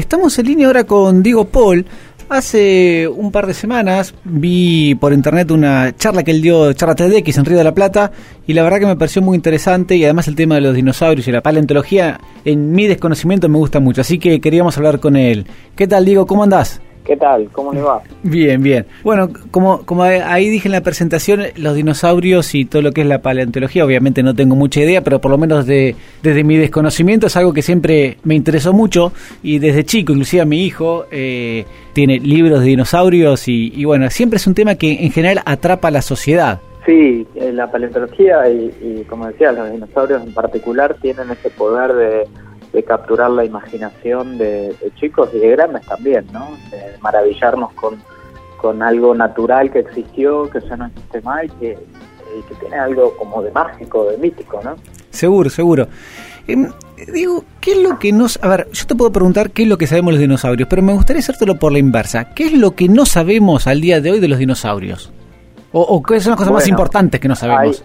Estamos en línea ahora con Diego Paul. Hace un par de semanas vi por internet una charla que él dio, charla TEDx en Río de la Plata, y la verdad que me pareció muy interesante y además el tema de los dinosaurios y la paleontología, en mi desconocimiento me gusta mucho, así que queríamos hablar con él. ¿Qué tal, Diego? ¿Cómo andás? ¿Qué tal? ¿Cómo le va? Bien, bien. Bueno, como, como ahí dije en la presentación, los dinosaurios y todo lo que es la paleontología, obviamente no tengo mucha idea, pero por lo menos de, desde mi desconocimiento es algo que siempre me interesó mucho y desde chico, inclusive a mi hijo, eh, tiene libros de dinosaurios y, y, bueno, siempre es un tema que en general atrapa a la sociedad. Sí, la paleontología y, y como decía, los dinosaurios en particular tienen ese poder de de capturar la imaginación de, chicos y de grandes también, ¿no? De maravillarnos con, con algo natural que existió, que ya no existe más y que, que tiene algo como de mágico, de mítico, ¿no? Seguro, seguro. Em, digo, ¿qué es lo que nos... A ver, yo te puedo preguntar qué es lo que sabemos de los dinosaurios, pero me gustaría hacértelo por la inversa. ¿Qué es lo que no sabemos al día de hoy de los dinosaurios? ¿O, o qué son las cosas más importantes que no sabemos?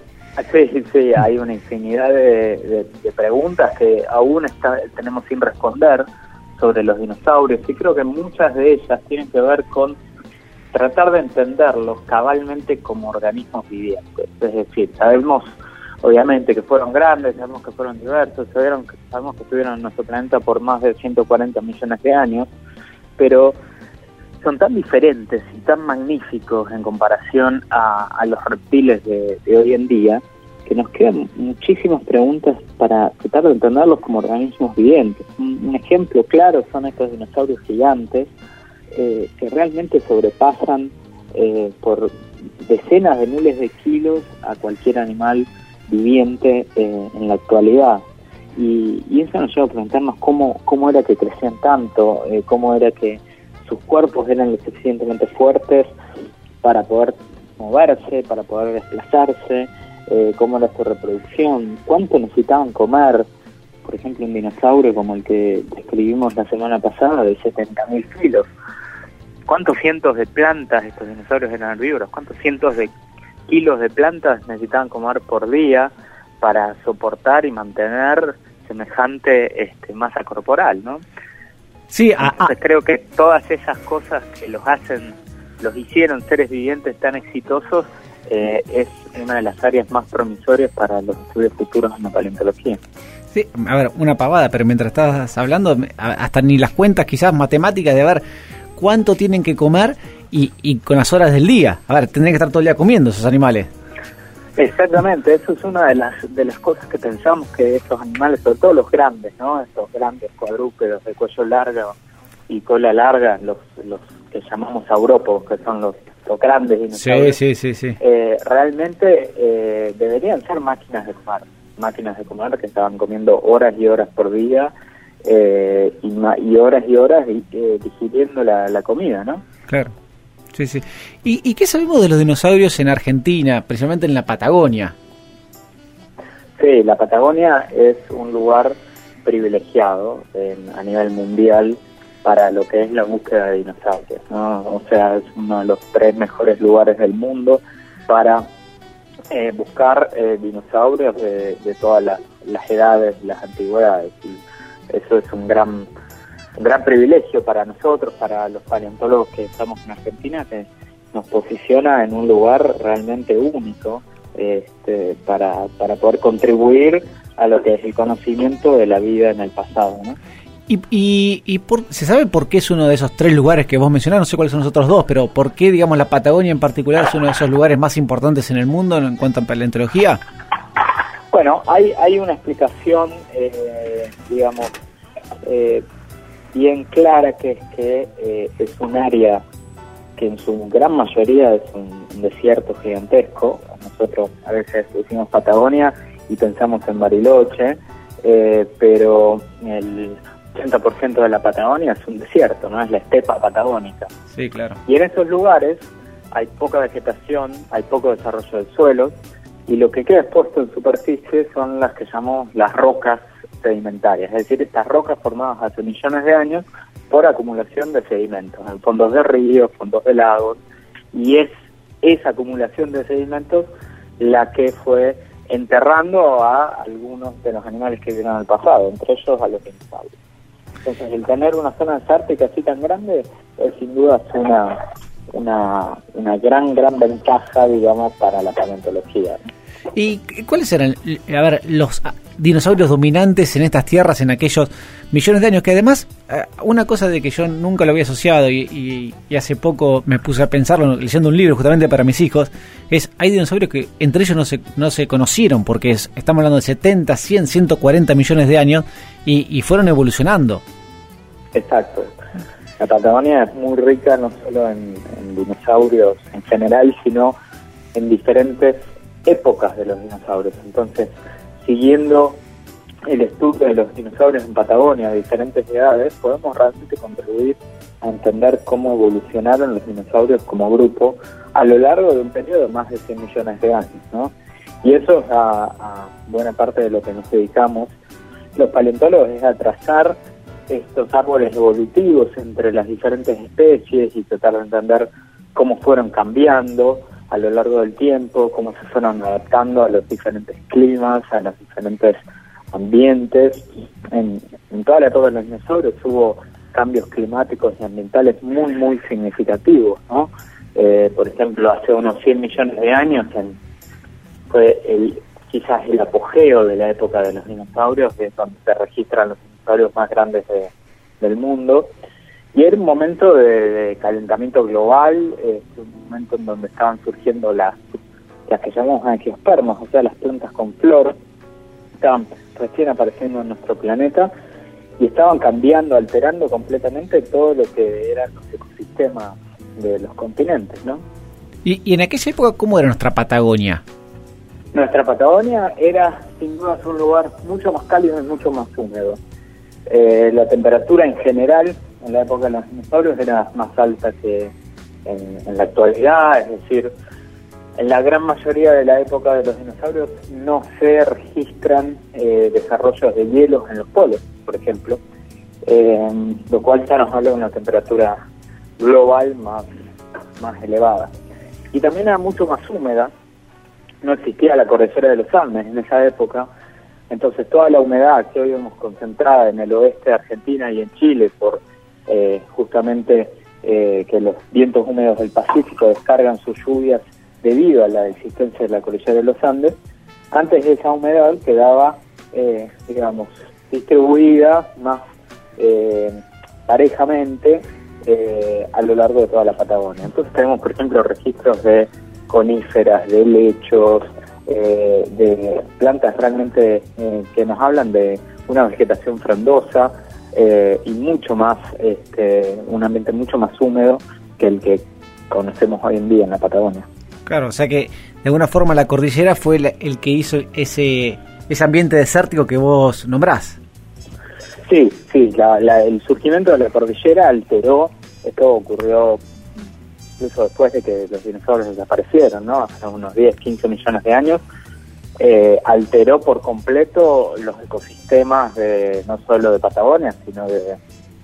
Sí, sí, hay una infinidad de, preguntas que aún está, tenemos sin responder sobre los dinosaurios y creo que muchas de ellas tienen que ver con tratar de entenderlos cabalmente como organismos vivientes. Es decir, sabemos obviamente que fueron grandes, sabemos que fueron diversos, sabemos que, sabemos que estuvieron en nuestro planeta por más de 140 millones de años, pero son tan diferentes y tan magníficos en comparación a, los reptiles de, hoy en día que nos quedan muchísimas preguntas para tratar de entenderlos como organismos vivientes. Un, ejemplo claro son estos dinosaurios gigantes eh, que realmente sobrepasan eh, por decenas de miles de kilos a cualquier animal viviente eh, en la actualidad. Y, y, eso nos lleva a preguntarnos cómo, cómo era que crecían tanto, cómo era que sus cuerpos eran lo suficientemente fuertes para poder moverse, para poder desplazarse, eh, cómo era su reproducción, cuánto necesitaban comer, por ejemplo un dinosaurio como el que describimos la semana pasada de 70.000 kilos, cuántos cientos de plantas, estos dinosaurios eran herbívoros, cuántos cientos de kilos de plantas necesitaban comer por día para soportar y mantener semejante este, masa corporal, ¿no? Sí, creo que todas esas cosas que los hacen, los hicieron seres vivientes tan exitosos, eh, es una de las áreas más promisorias para los estudios futuros en la paleontología. Sí, a ver, una pavada, pero mientras estás hablando, hasta ni las cuentas quizás matemáticas de ver cuánto tienen que comer y, y con las horas del día. A ver, tendrían que estar todo el día comiendo esos animales. Exactamente, eso es una de las de las cosas que pensamos que estos animales, sobre todo los grandes, ¿no? Estos grandes cuadrúpedos de cuello largo y cola larga, los los que llamamos aurópodos, que son los, los grandes dinosaurios. Sí, sí, sí, eh, realmente eh, deberían ser máquinas de comer, máquinas de comer que estaban comiendo horas y horas por día eh, y, horas y horas digiriendo la, la comida, ¿no? Claro. Sí, sí. ¿Y, qué sabemos de los dinosaurios en Argentina, precisamente en la Patagonia? Sí, la Patagonia es un lugar privilegiado a nivel mundial para lo que es la búsqueda de dinosaurios. ¿no? O sea, es uno de los tres mejores lugares del mundo para eh, buscar eh, dinosaurios de, de todas las, las edades, las antigüedades. Y eso es un gran un gran privilegio para nosotros, para los paleontólogos que estamos en Argentina, que nos posiciona en un lugar realmente único este, para, para poder contribuir a lo que es el conocimiento de la vida en el pasado. ¿no? ¿Y, y, y por, se sabe por qué es uno de esos tres lugares que vos mencionaste? No sé cuáles son los otros dos, pero ¿por qué, digamos, la Patagonia en particular es uno de esos lugares más importantes en el mundo en cuanto a paleontología? Bueno, hay, hay una explicación, eh, digamos, eh, bien clara que es que eh, es un área que en su gran mayoría es un, desierto gigantesco. Nosotros a veces decimos Patagonia y pensamos en Bariloche, eh, pero el 80% de la Patagonia es un desierto, no es la estepa patagónica. Sí, claro. Y en esos lugares hay poca vegetación, hay poco desarrollo del suelo y lo que queda expuesto en superficie son las que llamamos las rocas sedimentarias, es decir, estas rocas formadas hace millones de años por acumulación de sedimentos, en fondos de ríos, fondos de lagos, y es esa acumulación de sedimentos la que fue enterrando a algunos de los animales que vieron al pasado, entre ellos a los dinosaurios. Entonces, el tener una zona desértica así tan grande es sin duda una, una, una gran, gran ventaja, digamos, para la paleontología. ¿Y cuáles eran, a ver, los dinosaurios dominantes en estas tierras en aquellos millones de años? Que además, eh, una cosa de que yo nunca lo había asociado y, hace poco me puse a pensarlo leyendo un libro justamente para mis hijos, es hay dinosaurios que entre ellos no se, no se conocieron porque estamos hablando de 70, 100, 140 millones de años y, fueron evolucionando. Exacto. La Patagonia es muy rica no solo en dinosaurios en general, sino en diferentes épocas de los dinosaurios. Entonces, siguiendo el estudio de los dinosaurios en Patagonia de diferentes edades, podemos realmente contribuir a entender cómo evolucionaron los dinosaurios como grupo a lo largo de un periodo de más de 100 millones de años. ¿no? Y eso es a, buena parte de lo que nos dedicamos los paleontólogos, es a trazar estos árboles evolutivos entre las diferentes especies y tratar de entender cómo fueron cambiando, a lo largo del tiempo, cómo se fueron adaptando a los diferentes climas, a los diferentes ambientes. En, toda la época de los dinosaurios hubo cambios climáticos y ambientales muy, muy significativos, ¿no? Eh, por ejemplo, hace unos 100 millones de años fue el, quizás el apogeo de la época de los dinosaurios, que es donde se registran los dinosaurios más grandes del mundo. Y era un momento de, calentamiento global, un momento en donde estaban surgiendo las, las que llamamos angiospermas, o sea, las plantas con flor, estaban recién apareciendo en nuestro planeta y estaban cambiando, alterando completamente todo lo que eran los ecosistemas de los continentes, ¿no? ¿Y, y en aquella época cómo era nuestra Patagonia? Nuestra Patagonia era sin duda un lugar mucho más cálido y mucho más húmedo. Eh, la temperatura en general en la época de los dinosaurios era más alta que en, la actualidad, es decir, en la gran mayoría de la época de los dinosaurios no se registran eh, desarrollos de hielos en los polos, por ejemplo, eh, lo cual ya nos habla de una temperatura global más, más elevada. Y también era mucho más húmeda, no existía la cordillera de los Andes en esa época, entonces toda la humedad que hoy vemos concentrada en el oeste de Argentina y en Chile por eh, justamente eh, que los vientos húmedos del Pacífico descargan sus lluvias debido a la existencia de la cordillera de los Andes, antes de esa humedad quedaba, eh, digamos, distribuida más parejamente a lo largo de toda la Patagonia. Entonces tenemos, por ejemplo, registros de coníferas, de lechos, de plantas realmente que nos hablan de una vegetación frondosa, eh, y mucho más, este, un ambiente mucho más húmedo que el que conocemos hoy en día en la Patagonia. Claro, o sea que de alguna forma la cordillera fue el que hizo ese, ese ambiente desértico que vos nombrás. Sí, sí, el surgimiento de la cordillera alteró, esto ocurrió incluso después de que los dinosaurios desaparecieron, ¿no? Hace unos 10, 15 millones de años, eh, alteró por completo los ecosistemas de no solo de Patagonia, sino de,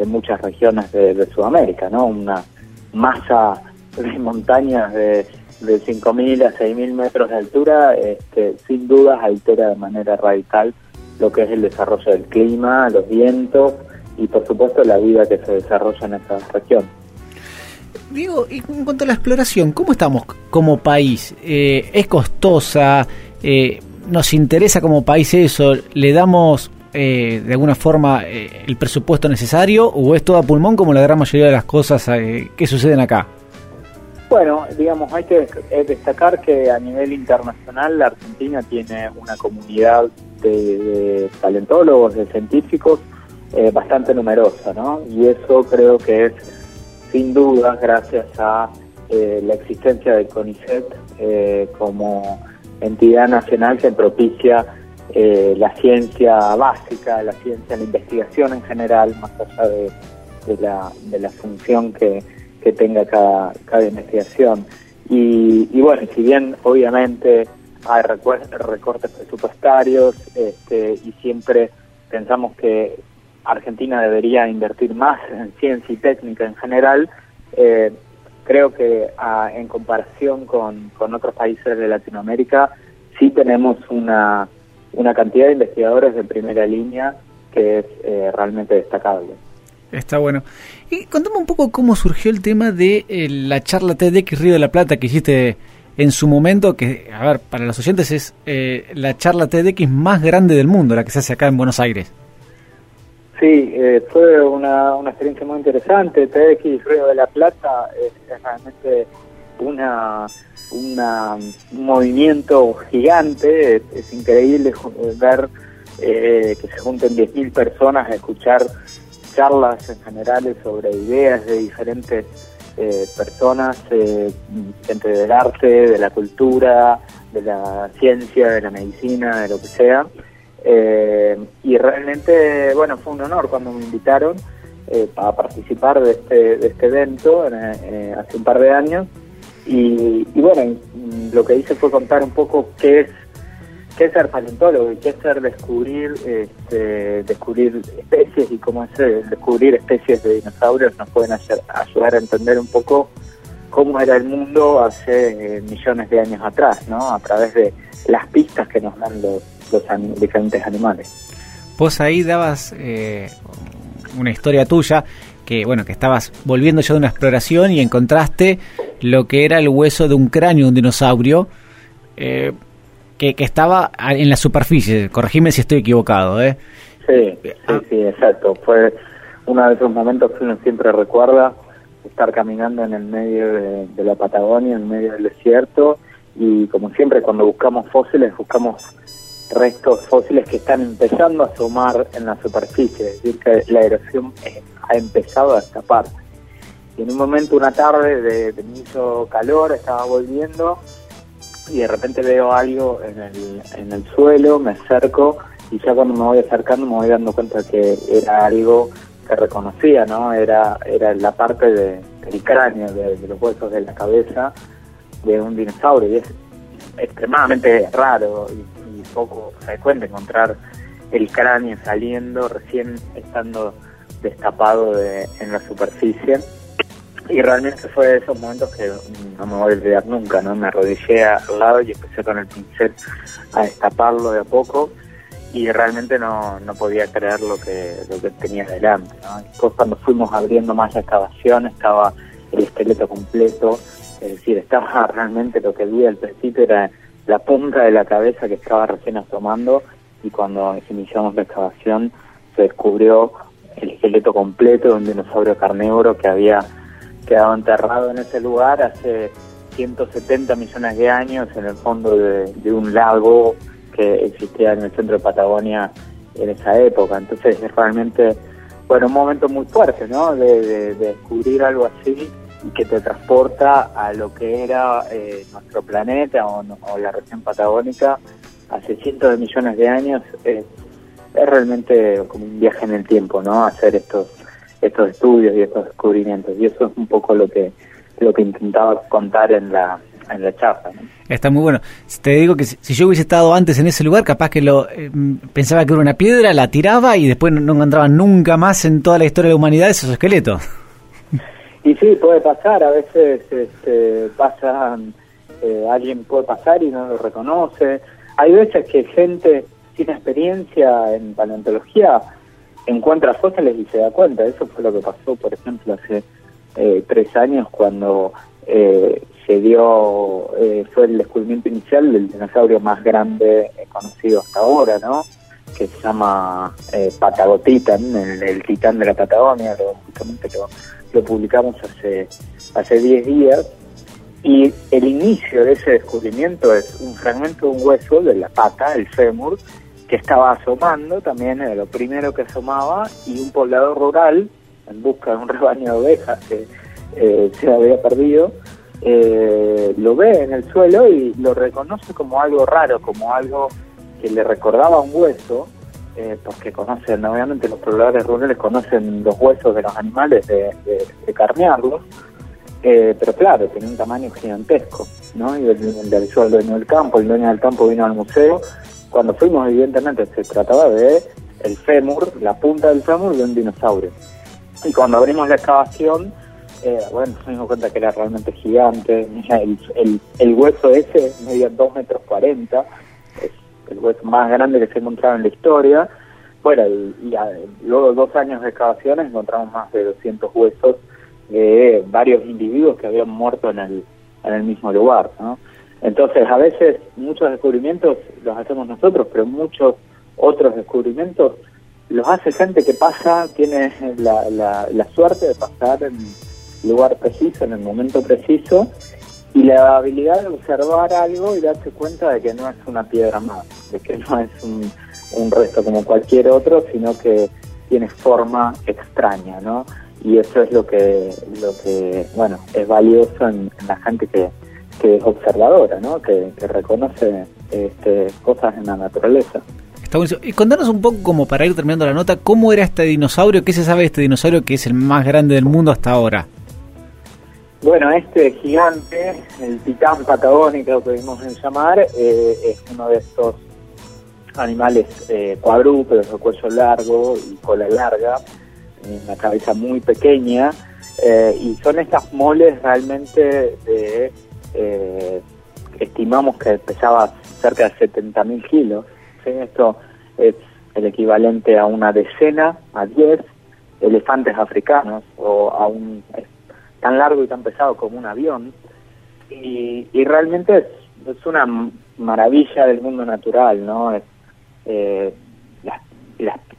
muchas regiones de, Sudamérica, ¿no? Una masa de montañas de, de 5.000 a 6.000 metros de altura, este, sin dudas altera de manera radical lo que es el desarrollo del clima, los vientos y por supuesto la vida que se desarrolla en esa región. Diego, en cuanto a la exploración, ¿cómo estamos como país? Eh, ¿Es costosa? Eh, nos interesa como país eso, le damos eh, de alguna forma eh, el presupuesto necesario o es todo a pulmón como la gran mayoría de las cosas que suceden acá? Bueno, digamos, hay que destacar que a nivel internacional la Argentina tiene una comunidad de, paleontólogos, de científicos bastante numerosa, ¿no? Y eso creo que es sin duda gracias a la existencia de CONICET como entidad nacional que propicia eh, la ciencia básica, la ciencia, la investigación en general, más allá de, la, de la función que, que tenga cada, cada investigación. Y, y, bueno, si bien obviamente hay recortes presupuestarios este, y siempre pensamos que Argentina debería invertir más en ciencia y técnica en general, eh, creo que ah, en comparación con, otros países de Latinoamérica sí tenemos una, una cantidad de investigadores de primera línea que es eh, realmente destacable. Está bueno. Y contame un poco cómo surgió el tema de eh, la charla TEDx Río de la Plata que hiciste en su momento, que, a ver, para los oyentes es eh, la charla TEDx más grande del mundo, la que se hace acá en Buenos Aires. Sí, eh, fue una, una experiencia muy interesante. TEDx Río de la Plata es, realmente una, una, un movimiento gigante. Es, increíble ver que se junten 10.000 personas a escuchar charlas en general sobre ideas de diferentes eh, personas, eh, gente del arte, de la cultura, de la ciencia, de la medicina, de lo que sea. Eh, y realmente, bueno, fue un honor cuando me invitaron eh, a participar de este, de este evento hace un par de años. Y, y bueno, lo que hice fue contar un poco qué es qué es ser paleontólogo y qué es ser descubrir este, descubrir especies y cómo es eh, descubrir especies de dinosaurios nos pueden ayudar a entender un poco cómo era el mundo hace eh, millones de años atrás, ¿no? A través de las pistas que nos dan los, diferentes animales. Vos ahí dabas eh, una historia tuya que bueno que estabas volviendo ya de una exploración y encontraste lo que era el hueso de un cráneo de un dinosaurio. Eh, que, estaba en la superficie. Corregime si estoy equivocado, ¿eh? Sí, sí, ah. sí, exacto. Fue uno de esos momentos que uno siempre recuerda, estar caminando en el medio de, la Patagonia, en medio del desierto, y como siempre cuando buscamos fósiles, buscamos restos fósiles que están empezando a asomar en la superficie, es decir, que la erosión ha empezado a escapar. Y en un momento, una tarde de, de mucho calor, estaba volviendo y de repente veo algo en el, en el suelo, me acerco y ya cuando me voy acercando me voy dando cuenta que era algo que reconocía, ¿no? Era, era la parte de, del cráneo, de, los huesos de la cabeza de un dinosaurio y es extremadamente raro y, poco frecuente encontrar el cráneo saliendo recién estando destapado de, en la superficie y realmente fue de esos momentos que no me voy a olvidar nunca, ¿no? Me arrodillé al lado y empecé con el pincel a destaparlo de a poco y realmente no, no podía creer lo que, lo que tenía delante, ¿no? Después cuando fuimos abriendo más la excavación estaba el esqueleto completo, es decir, estaba realmente lo que vi al principio era la punta de la cabeza que estaba recién asomando y cuando iniciamos la excavación se descubrió el esqueleto completo de un dinosaurio carnívoro que había quedado enterrado en ese lugar hace 170 millones de años en el fondo de, un lago que existía en el centro de Patagonia en esa época. Entonces es realmente, bueno, un momento muy fuerte, ¿no? De, descubrir algo así y que te transporta a lo que era eh, nuestro planeta o, la región patagónica hace cientos de millones de años. es realmente como un viaje en el tiempo, ¿no? Hacer estos estos estudios y estos descubrimientos. Y eso es un poco lo que lo que intentaba contar en la en la charla. Está muy bueno. Te digo que si, yo hubiese estado antes en ese lugar, capaz que lo eh, pensaba que era una piedra, la tiraba y después no, encontraba nunca más en toda la historia de la humanidad esos esqueletos. Y sí, puede pasar. A veces este, pasan, eh, alguien puede pasar y no lo reconoce. Hay veces que gente sin experiencia en paleontología encuentra fósiles y se da cuenta. Eso fue lo que pasó, por ejemplo, hace eh, tres años cuando eh, se dio, eh, fue el descubrimiento inicial del dinosaurio más grande conocido hasta ahora, ¿no? Que se llama Patagotitan, el, el, titán de la Patagonia, lo, justamente lo, lo publicamos hace hace 10 días. Y el inicio de ese descubrimiento es un fragmento de un hueso de la pata, el fémur, que estaba asomando, también era lo primero que asomaba, y un poblador rural, en busca de un rebaño de ovejas que eh, se había perdido, eh, lo ve en el suelo y lo reconoce como algo raro, como algo que le recordaba un hueso, eh, porque conocen, obviamente los pobladores rurales conocen los huesos de los animales de, de, carnearlos, pero claro, tiene un tamaño gigantesco, ¿no? Y el, el, el dueño del campo, el dueño del campo vino al museo cuando fuimos, evidentemente, se trataba de el fémur, la punta del fémur de un dinosaurio. Y cuando abrimos la excavación, eh, bueno, nos dimos cuenta que era realmente gigante. El, el, hueso ese medía 2 metros 40, es el hueso más grande que se ha encontrado en la historia. bueno, y, luego de dos años de excavaciones encontramos más de 200 huesos de varios individuos que habían muerto en el, en el mismo lugar, ¿no? Entonces, a veces muchos descubrimientos los hacemos nosotros, pero muchos otros descubrimientos los hace gente que pasa, tiene la, la, suerte de pasar en lugar preciso, en el momento preciso, y la habilidad de observar algo y darse cuenta de que no es una piedra más, de que no es un, un resto como cualquier otro, sino que tiene forma extraña, ¿no? Y eso es lo que, lo que bueno, es valioso en la gente que, que es observadora, ¿no? que, reconoce este, cosas en la naturaleza. Está Y contanos un poco, como para ir terminando la nota, ¿cómo era este dinosaurio? ¿Qué se sabe de este dinosaurio que es el más grande del mundo hasta ahora? Bueno, este gigante, el titán patagónico que vimos llamar, eh, es uno de estos animales eh, cuadrúpedos, de cuello largo y cola larga, una cabeza muy pequeña, eh, y son estas moles realmente de eh, estimamos que pesaba cerca de 70.000 kilos. Esto es el equivalente a una decena, a 10 elefantes africanos, o a un tan largo y tan pesado como un avión. Y, realmente es, una maravilla del mundo natural, ¿no? Es, eh,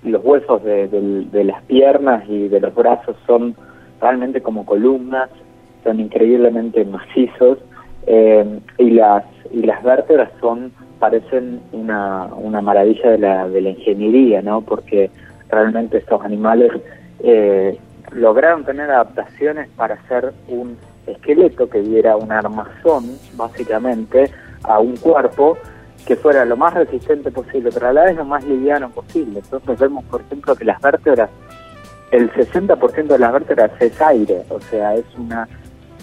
los huesos de, de las piernas y de los brazos son realmente como columnas, son increíblemente macizos eh, y las y las vértebras son parecen una, una maravilla de la, de la ingeniería, ¿no? Porque realmente estos animales eh, lograron tener adaptaciones para hacer un esqueleto que diera un armazón, básicamente, a un cuerpo que fuera lo más resistente posible, pero a la vez lo más liviano posible. Entonces vemos, por ejemplo, que las vértebras, el 60% de las vértebras es aire, o sea, es una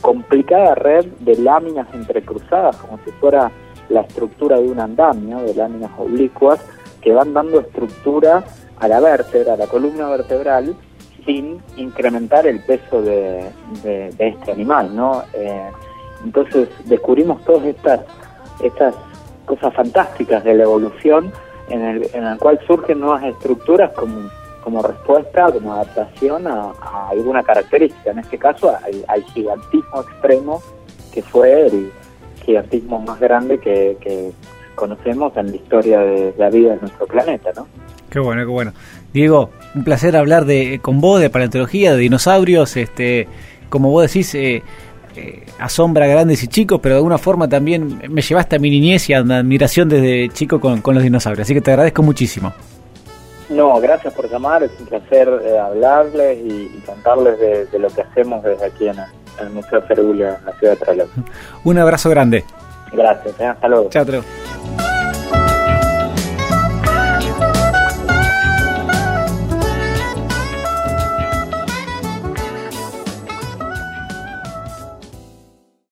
complicada red de láminas entrecruzadas, como si fuera la estructura de un andamio, de láminas oblicuas, que van dando estructura a la vértebra, a la columna vertebral, sin incrementar el peso de, este animal, ¿no? Eh, entonces descubrimos todas estas, estas cosas fantásticas de la evolución en el, en el cual surgen nuevas estructuras como como respuesta, como adaptación a, alguna característica, en este caso al, gigantismo extremo que fue el gigantismo más grande que, conocemos en la historia de la vida de nuestro planeta, ¿no? Qué bueno, qué bueno. Diego, un placer hablar de con vos de paleontología, de dinosaurios, este, como vos decís, eh, eh, asombra grandes y chicos, pero de alguna forma también me llevaste a mi niñez y a la admiración desde chico con, con los dinosaurios, así que te agradezco muchísimo. No, gracias por llamar, es un placer eh, hablarles y, contarles de, lo que hacemos desde aquí en el, Museo Feruglia, en la ciudad de Trelew. Un abrazo grande. Gracias, hasta luego. Chao,